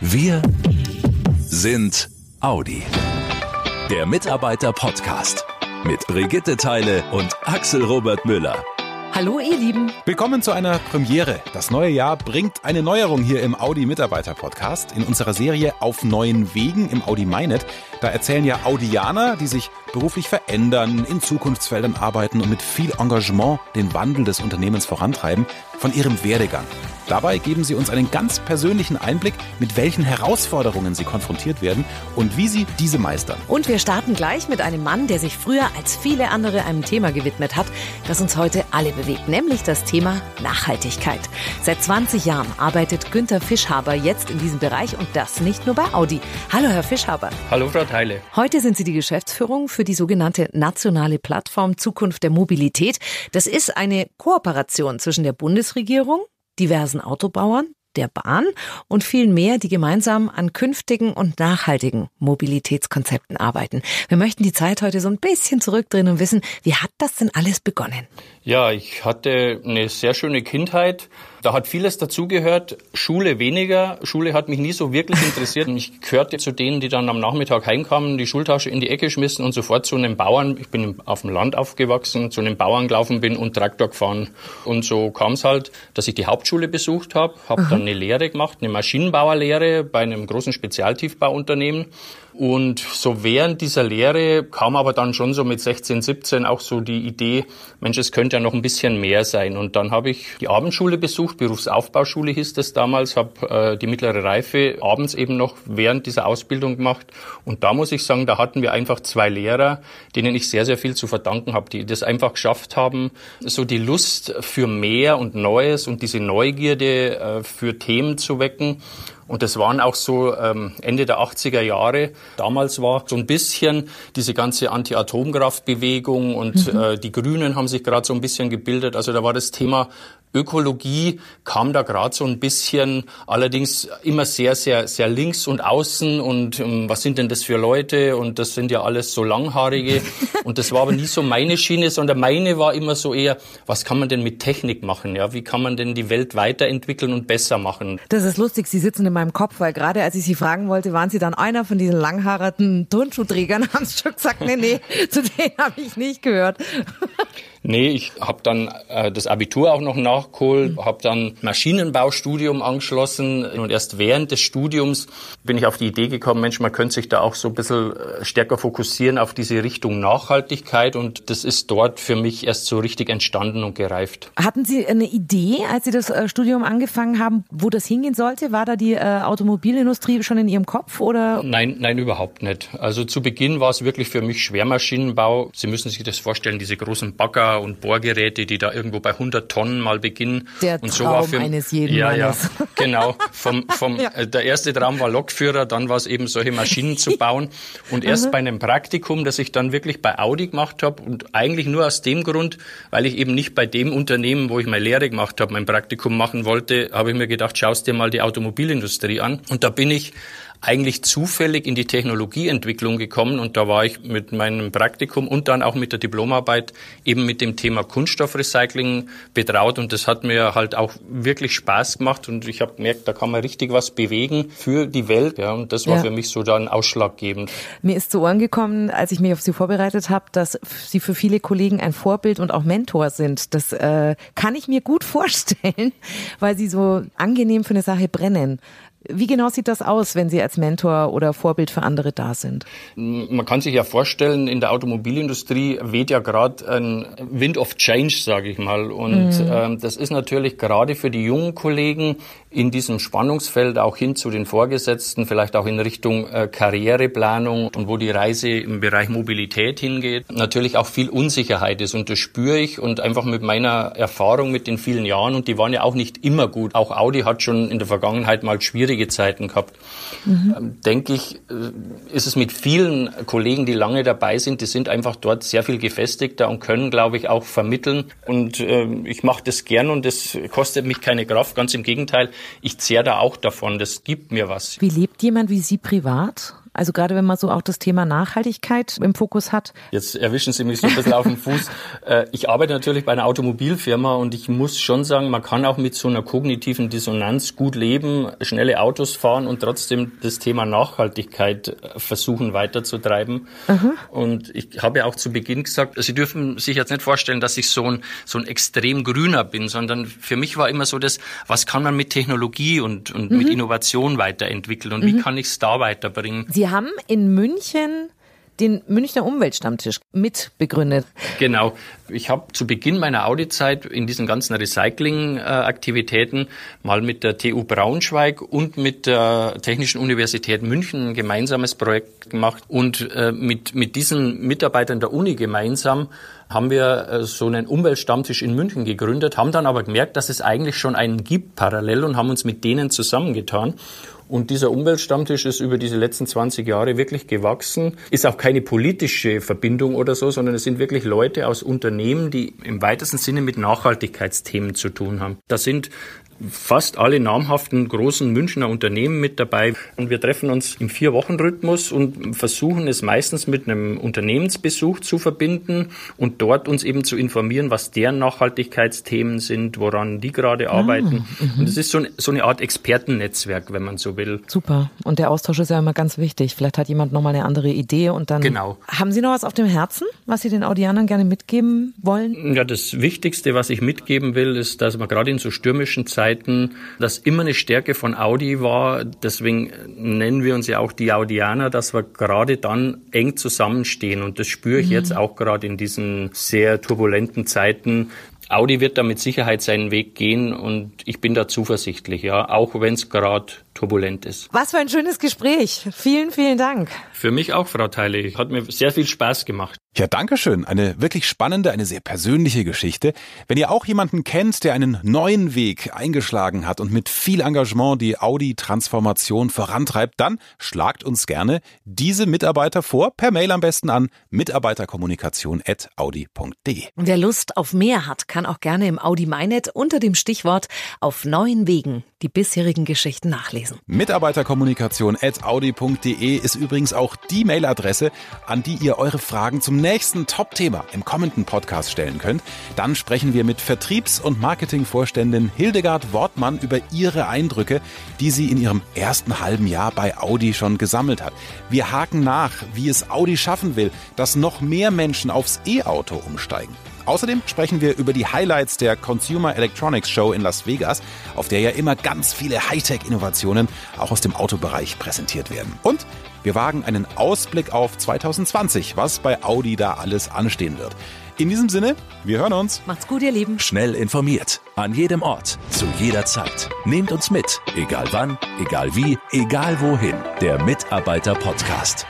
Wir sind Audi. Der Mitarbeiter-Podcast mit Brigitte Teile und Axel Robert Müller. Hallo ihr Lieben. Willkommen zu einer Premiere. Das neue Jahr bringt eine Neuerung hier im Audi Mitarbeiter Podcast in unserer Serie Auf neuen Wegen im Audi MyNet. Da erzählen ja Audianer, die sich beruflich verändern, in Zukunftsfeldern arbeiten und mit viel Engagement den Wandel des Unternehmens vorantreiben, von ihrem Werdegang. Dabei geben sie uns einen ganz persönlichen Einblick, mit welchen Herausforderungen sie konfrontiert werden und wie sie diese meistern. Und wir starten gleich mit einem Mann, der sich früher als viele andere einem Thema gewidmet hat, das uns heute alle bewegt, nämlich das Thema Nachhaltigkeit. Seit 20 Jahren arbeitet Günther Fischhaber jetzt in diesem Bereich und das nicht nur bei Audi. Hallo, Herr Fischhaber. Hallo, Frau Teile. Heute sind Sie die Geschäftsführung für die sogenannte nationale Plattform Zukunft der Mobilität. Das ist eine Kooperation zwischen der Bundesregierung, diversen Autobauern, der Bahn und vielen mehr, die gemeinsam an künftigen und nachhaltigen Mobilitätskonzepten arbeiten. Wir möchten die Zeit heute so ein bisschen zurückdrehen und wissen, wie hat das denn alles begonnen? Ja, ich hatte eine sehr schöne Kindheit. Da hat vieles dazugehört, Schule weniger. Schule hat mich nie so wirklich interessiert. Ich gehörte zu denen, die dann am Nachmittag heimkamen, die Schultasche in die Ecke schmissen und sofort zu einem Bauern, ich bin auf dem Land aufgewachsen, zu einem Bauern gelaufen bin und Traktor gefahren. Und so kam es halt, dass ich die Hauptschule besucht habe, habe dann eine Lehre gemacht, eine Maschinenbauerlehre bei einem großen Spezialtiefbauunternehmen und so während dieser Lehre kam aber dann schon so mit 16, 17 auch so die Idee, Mensch, es könnte ja noch ein bisschen mehr sein. Und dann habe ich die Abendschule besucht, Berufsaufbauschule hieß das damals, habe äh, die mittlere Reife abends eben noch während dieser Ausbildung gemacht. Und da muss ich sagen, da hatten wir einfach zwei Lehrer, denen ich sehr, sehr viel zu verdanken habe, die das einfach geschafft haben, so die Lust für mehr und Neues und diese Neugierde äh, für Themen zu wecken. Und das waren auch so ähm, Ende der 80er Jahre. Damals war so ein bisschen diese ganze Anti-Atomkraftbewegung und mhm. äh, die Grünen haben sich gerade so ein bisschen gebildet. Also da war das Thema Ökologie kam da gerade so ein bisschen, allerdings immer sehr, sehr, sehr links und außen und um, was sind denn das für Leute und das sind ja alles so langhaarige und das war aber nie so meine Schiene, sondern meine war immer so eher, was kann man denn mit Technik machen, ja, wie kann man denn die Welt weiterentwickeln und besser machen. Das ist lustig, Sie sitzen in meinem Kopf, weil gerade als ich Sie fragen wollte, waren Sie dann einer von diesen langhaarigen Turnschuhträgern, haben Sie schon gesagt, nee, nee, zu denen habe ich nicht gehört. Nee, ich habe dann äh, das Abitur auch noch nachgeholt, mhm. habe dann Maschinenbaustudium angeschlossen und erst während des Studiums bin ich auf die Idee gekommen, Mensch, man könnte sich da auch so ein bisschen äh, stärker fokussieren auf diese Richtung Nachhaltigkeit und das ist dort für mich erst so richtig entstanden und gereift. Hatten Sie eine Idee, als Sie das äh, Studium angefangen haben, wo das hingehen sollte? War da die äh, Automobilindustrie schon in Ihrem Kopf oder? Nein, nein, überhaupt nicht. Also zu Beginn war es wirklich für mich Schwermaschinenbau. Sie müssen sich das vorstellen, diese großen Bagger und Bohrgeräte, die da irgendwo bei 100 Tonnen mal beginnen. Der und so Traum war für, eines jeden ja, Mannes. Ja, genau. Vom, vom, ja. Äh, der erste Traum war Lokführer, dann war es eben solche Maschinen zu bauen. Und erst mhm. bei einem Praktikum, das ich dann wirklich bei Audi gemacht habe und eigentlich nur aus dem Grund, weil ich eben nicht bei dem Unternehmen, wo ich meine Lehre gemacht habe, mein Praktikum machen wollte, habe ich mir gedacht, schaust dir mal die Automobilindustrie an. Und da bin ich eigentlich zufällig in die Technologieentwicklung gekommen und da war ich mit meinem Praktikum und dann auch mit der Diplomarbeit eben mit dem Thema Kunststoffrecycling betraut und das hat mir halt auch wirklich Spaß gemacht und ich habe gemerkt, da kann man richtig was bewegen für die Welt ja, und das war ja. für mich so dann ausschlaggebend. Mir ist zu Ohren gekommen, als ich mich auf Sie vorbereitet habe, dass Sie für viele Kollegen ein Vorbild und auch Mentor sind. Das äh, kann ich mir gut vorstellen, weil Sie so angenehm für eine Sache brennen. Wie genau sieht das aus, wenn Sie als Mentor oder Vorbild für andere da sind? Man kann sich ja vorstellen, in der Automobilindustrie weht ja gerade ein Wind of Change, sage ich mal. Und mhm. ähm, das ist natürlich gerade für die jungen Kollegen in diesem Spannungsfeld auch hin zu den Vorgesetzten, vielleicht auch in Richtung äh, Karriereplanung und wo die Reise im Bereich Mobilität hingeht, natürlich auch viel Unsicherheit ist. Und das spüre ich und einfach mit meiner Erfahrung mit den vielen Jahren, und die waren ja auch nicht immer gut. Auch Audi hat schon in der Vergangenheit mal schwierig schwierige Zeiten gehabt. Mhm. Ähm, denke ich, äh, ist es mit vielen Kollegen, die lange dabei sind, die sind einfach dort sehr viel gefestigter und können, glaube ich, auch vermitteln. Und äh, ich mache das gern und das kostet mich keine Kraft. Ganz im Gegenteil, ich zehre da auch davon. Das gibt mir was. Wie lebt jemand wie Sie privat? Also gerade wenn man so auch das Thema Nachhaltigkeit im Fokus hat. Jetzt erwischen Sie mich so ein bisschen auf den Fuß. Äh, ich arbeite natürlich bei einer Automobilfirma und ich muss schon sagen, man kann auch mit so einer kognitiven Dissonanz gut leben, schnelle Autos fahren und trotzdem das Thema Nachhaltigkeit äh, versuchen weiterzutreiben. Mhm. Und ich habe ja auch zu Beginn gesagt, Sie dürfen sich jetzt nicht vorstellen, dass ich so ein, so ein extrem grüner bin, sondern für mich war immer so das, was kann man mit Technologie und, und mhm. mit Innovation weiterentwickeln und mhm. wie kann ich es da weiterbringen? Sie haben in München den Münchner Umweltstammtisch mitbegründet. Genau. Ich habe zu Beginn meiner Audizeit in diesen ganzen Recycling-Aktivitäten mal mit der TU Braunschweig und mit der Technischen Universität München ein gemeinsames Projekt gemacht. Und äh, mit, mit diesen Mitarbeitern der Uni gemeinsam haben wir äh, so einen Umweltstammtisch in München gegründet, haben dann aber gemerkt, dass es eigentlich schon einen gibt parallel und haben uns mit denen zusammengetan. Und dieser Umweltstammtisch ist über diese letzten 20 Jahre wirklich gewachsen. Ist auch keine politische Verbindung oder so, sondern es sind wirklich Leute aus Unternehmen, die im weitesten Sinne mit Nachhaltigkeitsthemen zu tun haben. Da sind fast alle namhaften großen Münchner Unternehmen mit dabei. Und wir treffen uns im Vier-Wochen-Rhythmus und versuchen es meistens mit einem Unternehmensbesuch zu verbinden und dort uns eben zu informieren, was deren Nachhaltigkeitsthemen sind, woran die gerade ah, arbeiten. Mhm. Und es ist so, so eine Art Expertennetzwerk, wenn man so will. Super. Und der Austausch ist ja immer ganz wichtig. Vielleicht hat jemand nochmal eine andere Idee und dann. Genau. Haben Sie noch was auf dem Herzen, was Sie den Audianern gerne mitgeben wollen? Ja, das Wichtigste, was ich mitgeben will, ist, dass man gerade in so stürmischen Zeiten Zeiten das immer eine Stärke von Audi war. Deswegen nennen wir uns ja auch die Audianer, dass wir gerade dann eng zusammenstehen. Und das spüre ich mhm. jetzt auch gerade in diesen sehr turbulenten Zeiten. Audi wird da mit Sicherheit seinen Weg gehen und ich bin da zuversichtlich, ja, auch wenn es gerade turbulent ist. Was für ein schönes Gespräch. Vielen, vielen Dank. Für mich auch, Frau Teile. Hat mir sehr viel Spaß gemacht. Ja, danke schön. Eine wirklich spannende, eine sehr persönliche Geschichte. Wenn ihr auch jemanden kennt, der einen neuen Weg eingeschlagen hat und mit viel Engagement die Audi-Transformation vorantreibt, dann schlagt uns gerne diese Mitarbeiter vor, per Mail am besten an mitarbeiterkommunikation.audi.de. Wer Lust auf mehr hat, kann auch gerne im Audi MyNet unter dem Stichwort auf neuen Wegen die bisherigen Geschichten nachlesen. Mitarbeiterkommunikation.audi.de ist übrigens auch die Mailadresse, an die ihr eure Fragen zum nächsten Top-Thema im kommenden Podcast stellen könnt. Dann sprechen wir mit Vertriebs- und Marketingvorständin Hildegard Wortmann über ihre Eindrücke, die sie in ihrem ersten halben Jahr bei Audi schon gesammelt hat. Wir haken nach, wie es Audi schaffen will, dass noch mehr Menschen aufs E-Auto umsteigen. Außerdem sprechen wir über die Highlights der Consumer Electronics Show in Las Vegas, auf der ja immer ganz viele Hightech-Innovationen auch aus dem Autobereich präsentiert werden. Und wir wagen einen Ausblick auf 2020, was bei Audi da alles anstehen wird. In diesem Sinne, wir hören uns. Macht's gut, ihr Lieben. Schnell informiert. An jedem Ort. Zu jeder Zeit. Nehmt uns mit. Egal wann, egal wie, egal wohin. Der Mitarbeiter-Podcast.